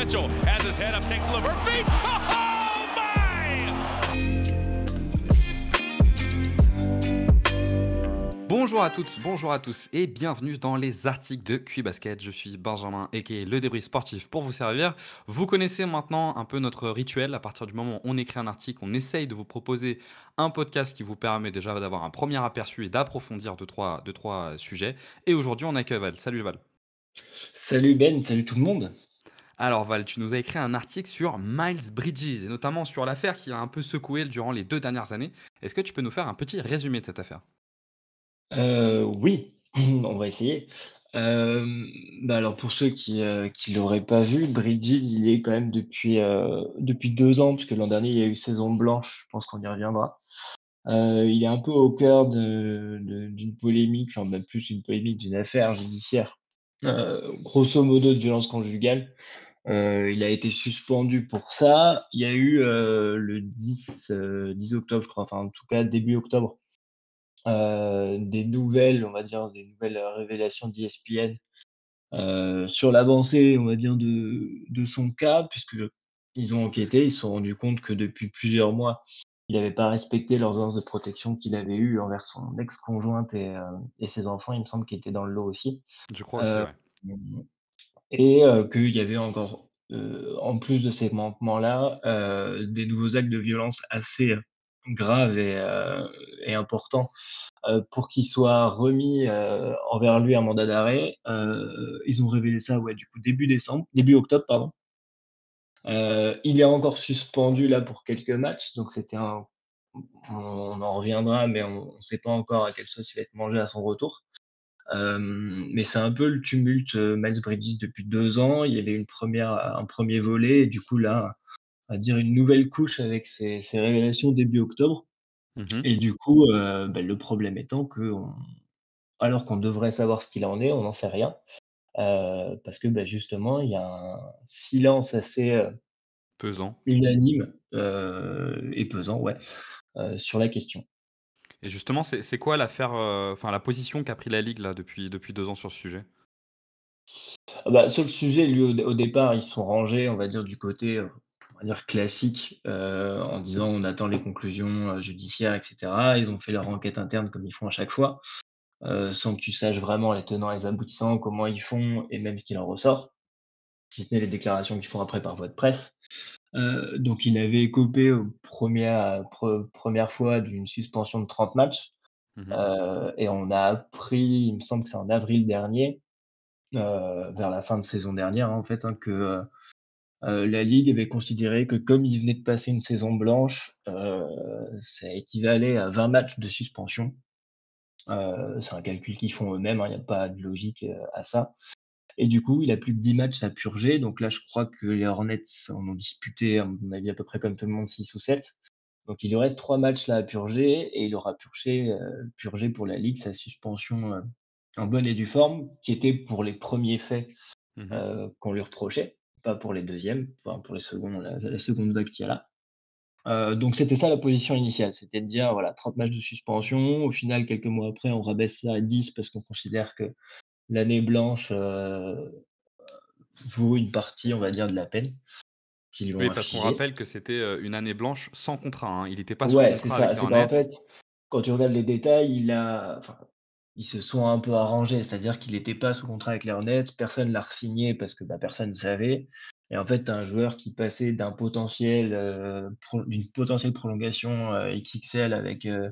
Mitchell has his head up, takes Levert feet. Oh my! Bonjour à toutes, bonjour à tous et bienvenue dans les articles de QBasket. Je suis Benjamin et le débris sportif pour vous servir. Vous connaissez maintenant un peu notre rituel. À partir du moment où on écrit un article, on essaye de vous proposer un podcast qui vous permet déjà d'avoir un premier aperçu et d'approfondir deux trois, deux, trois sujets. Et aujourd'hui, on accueille Val. Salut Val. Salut Ben, salut tout le monde. Alors Val, tu nous as écrit un article sur Miles Bridges et notamment sur l'affaire qui a un peu secoué durant les deux dernières années. Est-ce que tu peux nous faire un petit résumé de cette affaire? Euh, oui, on va essayer. Euh, bah, alors pour ceux qui, euh, qui l'auraient pas vu, Bridges, il est quand même depuis, depuis deux ans, puisque l'an dernier, il y a eu saison blanche, je pense qu'on y reviendra. il est un peu au cœur d'une polémique, enfin même plus une polémique, d'une affaire judiciaire, grosso modo de violence conjugale. Il a été suspendu pour ça. Il y a eu le 10, 10 octobre, je crois, enfin en tout cas début octobre, des nouvelles, on va dire, des nouvelles révélations d'ESPN sur l'avancée, on va dire, de, de son cas, puisque ils ont enquêté, ils se sont rendus compte que depuis plusieurs mois, il n'avait pas respecté l'ordonnance de protection qu'il avait eue envers son ex-conjointe et, et, ses enfants, il me semble qu'il était dans le lot aussi. Je crois aussi, ouais. Et qu'il y avait encore, en plus de ces manquements-là, des nouveaux actes de violence assez grave et, et important euh, pour qu'il soit remis envers lui un mandat d'arrêt. ils ont révélé ça ouais, du coup début décembre, début octobre, pardon. il est encore suspendu là pour quelques matchs, donc c'était un. On, en reviendra, mais on ne sait pas encore à quelle sauce il va être mangé à son retour. Mais c'est un peu le tumulte Miles Bridges depuis deux ans. Il y avait une première, un premier volet, et du coup là, à dire une nouvelle couche avec ces, révélations début octobre. Mmh et du coup, euh, bah, le problème étant que, alors qu'on devrait savoir ce qu'il en est, on n'en sait rien. Euh, parce que bah, justement, il y a un silence assez euh, pesant, unanime et pesant, ouais, sur la question. Et justement, c'est quoi l'affaire, enfin la position qu'a pris la Ligue là depuis, depuis deux ans sur ce sujet? Ah bah, Sur le sujet, lui, au, départ, ils sont rangés, on va dire, du côté dire classique, euh, en disant on attend les conclusions euh, judiciaires, etc. Ils ont fait leur enquête interne comme ils font à chaque fois, euh, sans que tu saches vraiment les tenants et les aboutissants, comment ils font et même ce qu'il en ressort, si ce n'est les déclarations qu'ils font après par voie de presse. Donc il avait écopé première, première fois d'une suspension de 30 matchs. Mmh et on a appris, il me semble que c'est en avril dernier, vers la fin de saison dernière en fait, hein, que euh, la Ligue avait considéré que comme il venait de passer une saison blanche, euh, ça équivalait à 20 matchs de suspension. Euh, c'est un calcul qu'ils font eux-mêmes, hein, il n'y a pas de logique à ça. Et du coup, il a plus que 10 matchs à purger. Donc là, je crois que les Hornets en ont disputé, à mon avis, à peu près comme tout le monde, 6 ou 7. Donc il lui reste 3 matchs là à purger et il aura purgé, purgé pour la Ligue sa suspension en bonne et due forme, qui était pour les premiers faits mmh qu'on lui reprochait pas pour les deuxièmes, enfin pour les secondes, la, seconde vague qui est là. Euh, donc c'était ça la position initiale, c'était de dire voilà 30 matchs de suspension. Au final, quelques mois après, on rabaisse ça à 10 parce qu'on considère que l'année blanche vaut une partie, on va dire, de la peine. Oui, parce qu'on rappelle que c'était une année blanche sans contrat. Hein. Il n'était pas sous contrat avec En fait, quand tu regardes les détails, il a, ils se sont un peu arrangés, c'est-à-dire qu'il n'était pas sous contrat avec les Hornets, personne l'a re-signé parce que bah, personne ne savait. Et en fait, tu as un joueur qui passait d'un potentiel, euh, d'une potentielle prolongation euh, XXL avec euh,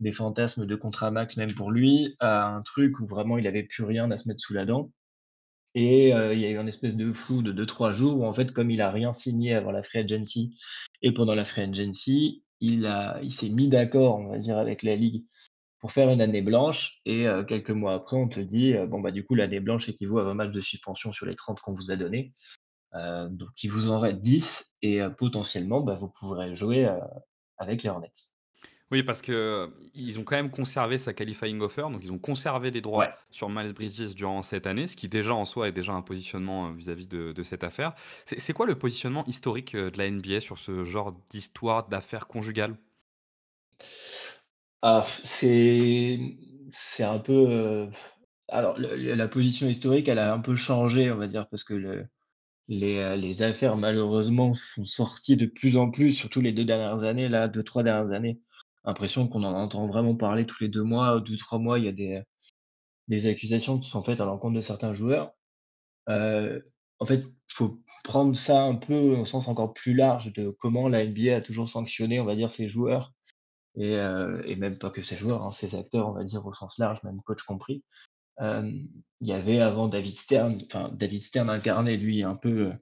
des fantasmes de contrat max même pour lui, à un truc où vraiment il n'avait plus rien à se mettre sous la dent. Et il y a eu une espèce de flou de 2-3 jours où en fait, comme il a rien signé avant la free agency et pendant la free agency, il, s'est mis d'accord, on va dire, avec la ligue pour faire une année blanche et quelques mois après, on te dit, bon, bah, du coup, l'année blanche équivaut à 20 matchs de suspension sur les 30 qu'on vous a donnés. donc il vous en reste 10 et potentiellement, bah, vous pourrez jouer avec les Hornets. Oui, parce qu'ils ont quand même conservé sa qualifying offer, donc ils ont conservé des droits sur Miles Bridges durant cette année, ce qui déjà en soi est déjà un positionnement, vis-à-vis de cette affaire. C'est quoi le positionnement historique, de la NBA sur ce genre d'histoire, d'affaires conjugales? Ah, c'est c'est un peu, alors la position historique, elle a un peu changé, on va dire, parce que le les, les affaires malheureusement sont sorties de plus en plus, surtout les 2 dernières années là, 2-3 dernières années. L'impression qu'on en entend vraiment parler tous les 2 mois, 2-3 mois, il y a des, accusations qui sont faites à l'encontre de certains joueurs. En fait, il faut prendre ça un peu au sens encore plus large de comment la NBA a toujours sanctionné, on va dire, ses joueurs et même pas que ses joueurs, hein, ses acteurs, on va dire, au sens large, même coach compris. Il y avait avant David Stern, enfin David Stern incarnait lui un peu,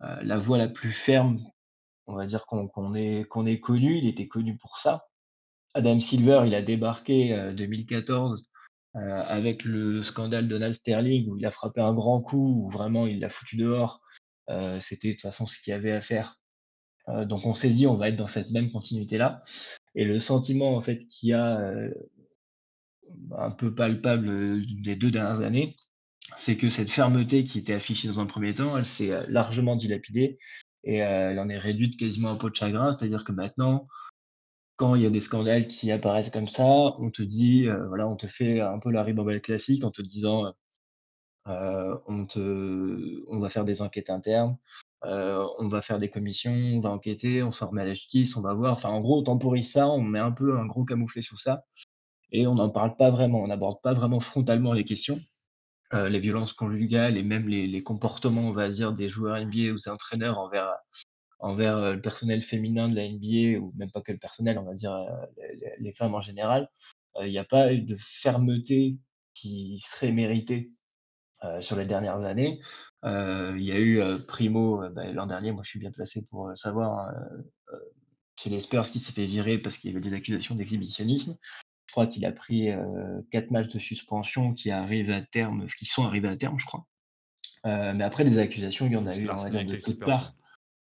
la voix la plus ferme, on va dire qu'on qu'on ait qu'on. Il était connu pour ça. Adam Silver, il a débarqué, heu, 2014, heu, avec le scandale Donald Sterling où il a frappé un grand coup, où vraiment il l'a foutu dehors. Heu, c'était de toute façon ce qu'il y avait à faire. Donc on s'est dit: «On va être dans cette même continuité-là» et le sentiment en fait qu'il y a, un peu palpable, des 2 dernières années, c'est que cette fermeté qui était affichée dans un premier temps, elle s'est, largement dilapidée et elle en est réduite quasiment à peau de chagrin. C'est-à-dire que maintenant, quand il y a des scandales qui apparaissent comme ça, on te dit, heu, voilà, on te fait un peu la ribambelle classique en te disant, heu on te on va faire des enquêtes internes, on va faire des commissions, on va enquêter, on s'en remet à la justice, on va voir. Enfin, en gros, on temporise ça, on met un peu un gros camouflet sous ça et on n'en parle pas vraiment. On n'aborde pas vraiment frontalement les questions. Les violences conjugales et même les les comportements, on va dire, des joueurs NBA ou des entraîneurs envers, envers, le personnel féminin de la NBA ou même pas que le personnel, on va dire, les femmes en général. Il y a pas eu de fermeté qui serait méritée, sur les dernières années. Il y a eu, Primo, bah, l'an dernier, moi je suis bien placé pour, savoir, hein, chez les Spurs qui s'est fait virer parce qu'il y avait des accusations d'exhibitionnisme. Je crois qu'il a pris, 4 matchs de suspension qui arrivent à terme qui sont arrivés à terme, je crois. Mais après des accusations, il y en a eu, on va dire de toutes parts.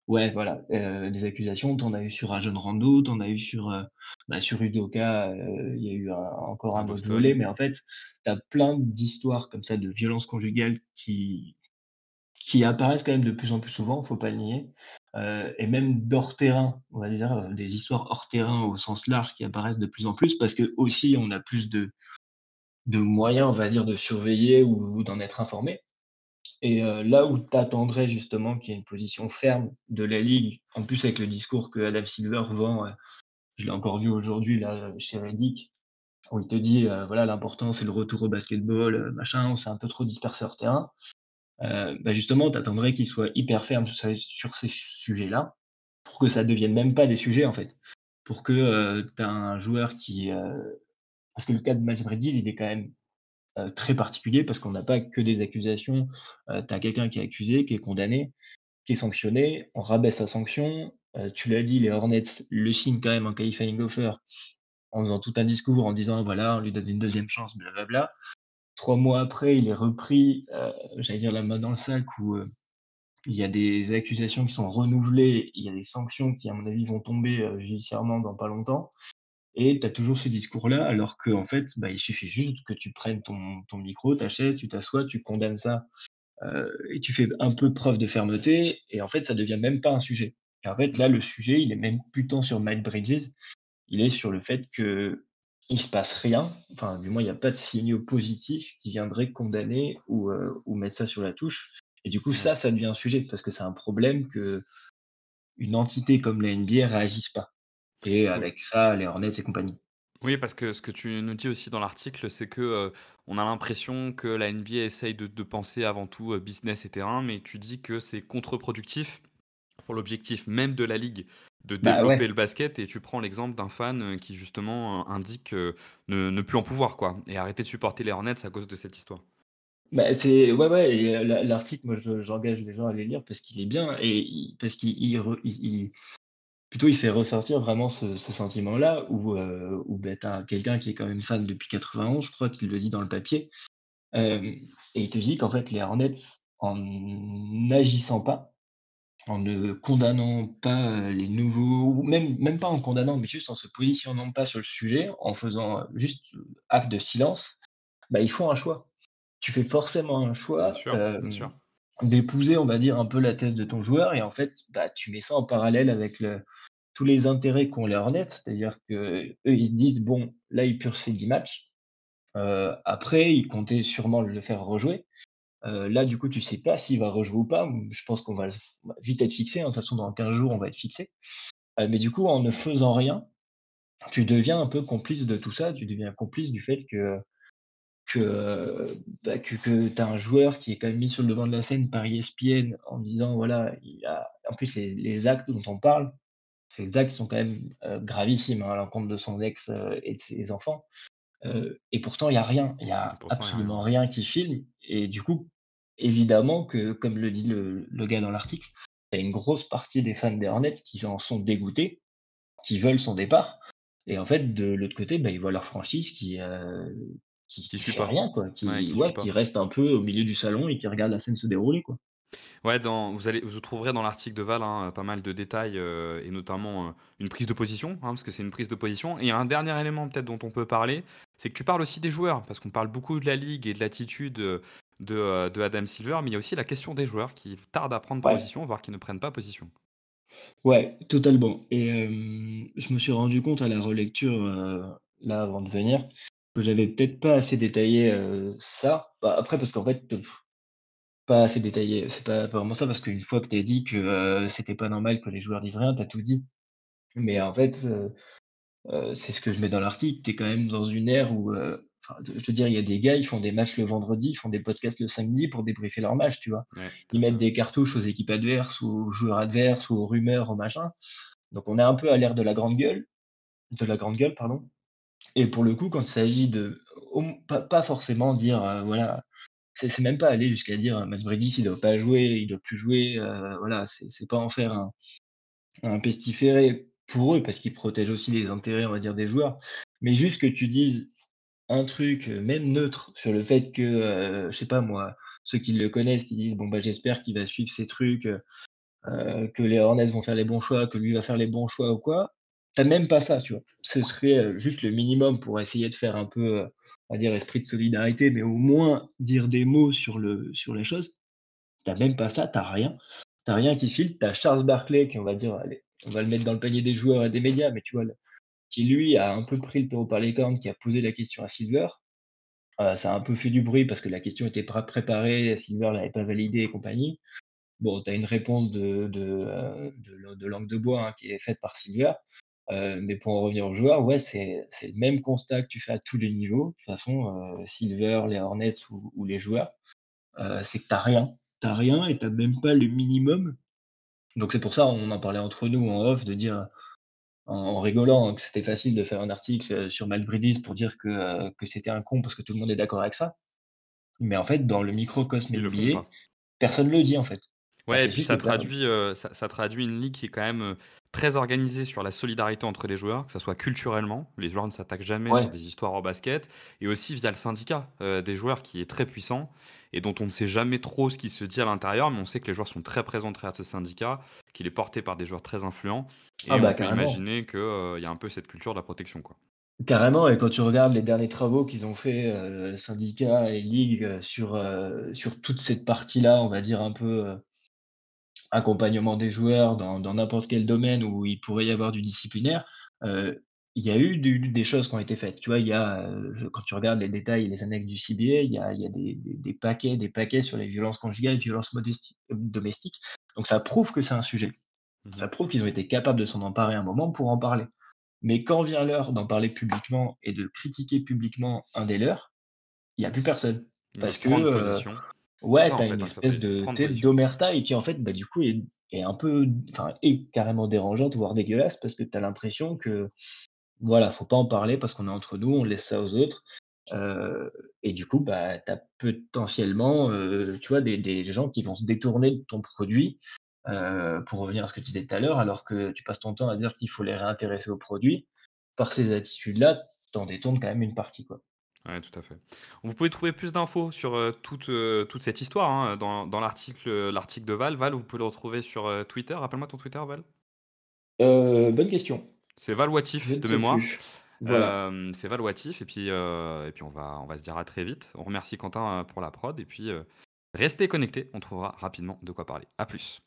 Ouais, voilà, heu, des accusations, tu en as eu sur Rajon Rondo, tu en as eu sur, heu, bah, sur Udoka, heu, il y a eu un encore À un autre volet, Boston. mais en fait, tu as plein d'histoires comme ça de violences conjugales qui qui apparaissent quand même de plus en plus souvent, faut pas le nier. Heu et même d'hors terrain, on va dire, heu, des histoires hors terrain au sens large qui apparaissent de plus en plus parce qu'aussi on a plus de de moyens, on va dire, de surveiller ou d'en être informé et heu, là où tu attendrais justement qu'il y ait une position ferme de la ligue, en plus avec le discours que Adam Silver vend, heu, je l'ai encore vu aujourd'hui là, chez Reddick, où il te dit, voilà l'important c'est le retour au basketball, machin, on s'est un peu trop dispersé hors terrain. Bah, justement tu attendrais qu'il soit hyper ferme sur ces sujets-là, pour que ça devienne même pas des sujets en fait. Pour que, tu as un joueur qui, parce que le cas de Majid Reddit, il est quand même heu, très particulier parce qu'on n'a pas que des accusations. Heu, tu as quelqu'un qui est accusé, qui est condamné, qui est sanctionné, on rabaisse sa sanction. Heu, tu l'as dit, les Hornets le signent quand même en qualifying offer, en faisant tout un discours en disant: «Voilà, on lui donne une 2e chance, blablabla». 3 mois après, il est repris, j'allais dire la main dans le sac où, il y a des accusations qui sont renouvelées, il y a des sanctions qui, à mon avis, vont tomber, judiciairement dans pas longtemps et tu as toujours ce discours-là, alors qu'en fait, bah, il suffit juste que tu prennes ton ton micro, ta chaise, tu t'assois, tu condamnes ça, heu et tu fais un peu preuve de fermeté et en fait, ça devient même pas un sujet. Et en fait, là, le sujet, il est même plus tant sur Miles Bridges, il est sur le fait qu'il se passe rien, enfin, du moins, il y a pas de signaux positifs qui viendraient condamner ou ou mettre ça sur la touche et du coup, ça, ça devient un sujet parce que c'est un problème qu'une entité comme la NBA réagisse pas et avec ça, les Hornets et compagnie. Oui, parce que ce que tu nous dis aussi dans l'article, c'est que, on a l'impression que la NBA essaye de de penser avant tout, business et terrain, mais tu dis que c'est contre-productif pour l'objectif même de la ligue de Bah, développer ouais. le basket et tu prends l'exemple d'un fan, qui justement, indique, ne ne plus en pouvoir quoi et arrêter de supporter les Hornets à cause de cette histoire. Bah, c'est ouais, ouais l'article, moi, je j'engage les gens à les lire parce qu'il est bien et parce qu'il plutôt il fait ressortir vraiment ce ce sentiment-là où, heu, où bah, tu as quelqu'un qui est quand même fan depuis 91, je crois qu'il le dit dans le papier. Hem et il te dit qu'en fait les Hornets, en n'agissant pas, en ne condamnant pas, heu, les nouveaux ou même même pas en condamnant, mais juste en se positionnant pas sur le sujet, en faisant, juste acte de silence, bah, ils font un choix. Tu fais forcément un choix, d'épouser, on va dire, un peu la thèse de ton joueur et en fait, bah, tu mets ça en parallèle avec le tous les intérêts qu'ont les Hornets. C'est-à-dire qu'eux, ils se disent: «Bon, là, il purge ses 10 matchs». Heu, après, ils comptaient sûrement le faire rejouer. là, du coup, tu sais pas s'il va rejouer ou pas. je pense qu'on va vite être fixé, hein. De toute façon, dans 15 jours, on va être fixé. mais du coup, en ne faisant rien, tu deviens un peu complice de tout ça. Tu deviens complice du fait que que, bah, que tu as un joueur qui est quand même mis sur le devant de la scène par ESPN en disant voilà, il a en plus les actes dont on parle, ces actes sont quand même, gravissimes, hein, à l'encontre de son ex, et de ses enfants. et pourtant il y a rien, il y a absolument rien. qui filme et du coup, évidemment que, comme le dit le le gars dans l'article, il y a une grosse partie des fans des Hornets qui en sont dégoûtés, qui veulent son départ et en fait, de l'autre côté, bah, ils voient leur franchise qui, qui Qui suit fait pas. rien quoi, qui Ouais, qui ouais, qui reste un peu au milieu du salon et qui regarde la scène se dérouler, quoi. Ouais, dans vous allez vous trouverez dans l'article de Val, hein, pas mal de détails, heu et notamment, heu, une prise de position, hein, parce que c'est une prise de position et un dernier élément peut-être dont on peut parler, c'est que tu parles aussi des joueurs, parce qu'on parle beaucoup de la ligue et de l'attitude, heu, de, Adam Silver, mais il y a aussi la question des joueurs qui tardent à prendre Ouais, position, voire qui ne prennent pas position. ouais, totalement et je me suis rendu compte à la relecture, là, avant de venir, que j'avais peut-être pas assez détaillé, ça. Bah, après parce qu'en fait, pff, pas assez détaillé, c'est pas pas vraiment ça, parce qu'une fois que tu as dit que, heu, c'était pas normal que les joueurs disent rien, tu as tout dit. Mais en fait, heu Heu, c'est ce que je mets dans l'article. Tu es quand même dans une ère où, heu, enfin, je veux dire, il y a des gars, ils font des matchs le vendredi, ils font des podcasts le samedi pour débriefer leur match, tu vois? Ouais, tout Ils à mettent des cartouches aux équipes adverses, aux joueurs adverses, aux rumeurs, aux machins. Donc on est un peu à l'ère de la grande gueule de la grande gueule, pardon. Et pour le coup, quand il s'agit de au pas pas forcément dire, heu, voilà, c'est même pas aller jusqu'à dire, heu, Matt Brady, il doit pas jouer, il doit plus jouer, heu, voilà, c'est pas en faire un pestiféré pour eux, parce qu'ils protègent aussi les intérêts, on va dire, des joueurs. Mais juste que tu dises un truc, heu, même neutre sur le fait que, heu, je sais pas moi, ceux qui le connaissent, qui disent: «Bon, bah, j'espère qu'il va suivre ces trucs, heu, que les Hornets vont faire les bons choix, que lui va faire les bons choix ou quoi». Tu as même pas ça, tu vois? Ce serait, juste le minimum pour essayer de faire un peu, va dire esprit de solidarité, mais au moins dire des mots sur le sur les choses. Tu as même pas ça, tu as rien. Tu as rien qui file. Tu as Charles Barkley qui, on va dire, on va le mettre dans le panier des joueurs et des médias, mais tu vois, qui lui a un peu pris le taureau par les cornes, qui a posé la question à Silver. Heu, ça a un peu fait du bruit parce que la question était pas préparée, Silver l'avait pas validée et compagnie. Bon, tu as une réponse de de, de langue de bois, hein, qui est faite par Silver. Heu, mais pour en revenir aux joueurs, ouais, c'est le même constat que tu fais à tous les niveaux. De toute façon, heu, Silver, les Hornets ou ou les joueurs, heu, c'est que tu as rien. Tu as rien et tu as même pas le minimum. Donc c'est pour ça, on en parlait entre nous en off, de dire, en en rigolant, hein, que c'était facile de faire un article, sur Matt Bridges pour dire que, c'était un con parce que tout le monde est d'accord avec ça. Mais en fait, dans le microcosme NBA, personne le dit, en fait. Bah, Ouais et puis ça traduit, ça ça traduit une ligue qui est quand même, très organisée sur la solidarité entre les joueurs, que ça soit culturellement, les joueurs ne s'attaquent jamais sur ouais. des histoires en basket et aussi via le syndicat, heu, des joueurs qui est très puissant et dont on ne sait jamais trop ce qui se dit à l'intérieur, mais on sait que les joueurs sont très présents derrière ce syndicat, qu'il est porté par des joueurs très influents Ah et bah, on peut carrément. imaginer qu'il y a un peu cette culture de la protection, quoi. Carrément et quand tu regardes les derniers travaux qu'ils ont fait, heu, syndicats et ligues, heu, sur, sur toute cette partie-là, on va dire un peu, accompagnement des joueurs dans n'importe quel domaine où il pourrait y avoir du disciplinaire, heu, il y a eu du des choses qui ont été faites. Tu vois? Il y a, heu, quand tu regardes les détails et les annexes du CBA, il y a il y a des des des paquets des paquets sur les violences conjugales, violences modesti domestiques. Donc ça prouve que c'est un sujet. Ça Mmh prouve qu'ils ont été capables de s'en emparer un moment pour en parler. Mais quand vient l'heure d'en parler publiquement et de critiquer publiquement un des leurs, il y a plus personne. Parce que, ouais, ça tu en as une hein, ça espèce de, prendre position. d'omerta et qui en fait, bah, du coup est est un peu enfin, est carrément dérangeante, voire dégueulasse parce que tu as l'impression que, voilà, faut pas en parler parce qu'on est entre nous, on laisse ça aux autres. Heu et du coup, bah, tu as potentiellement, heu, tu vois, des des gens qui vont se détourner de ton produit, heu, pour revenir à ce que tu disais tout à l'heure, alors que tu passes ton temps à dire qu'il faut les réintéresser au produit. Par ces attitudes-là, tu en détournes quand même une partie, quoi. Ouais, tout à fait. Vous pouvez trouver plus d'infos sur, heu, toute, heu, toute cette histoire, hein, dans dans l'article, heu, l'article de Val. Val, vous pouvez le retrouver sur, Twitter. Rappelle-moi ton Twitter, Val? Bonne question, C'est Val Watif de mémoire. Voilà. C'est Val Watif et puis, et puis on va on va se dire à très vite. On remercie Quentin, pour la prod et puis, restez connectés, on trouvera rapidement de quoi parler. À plus.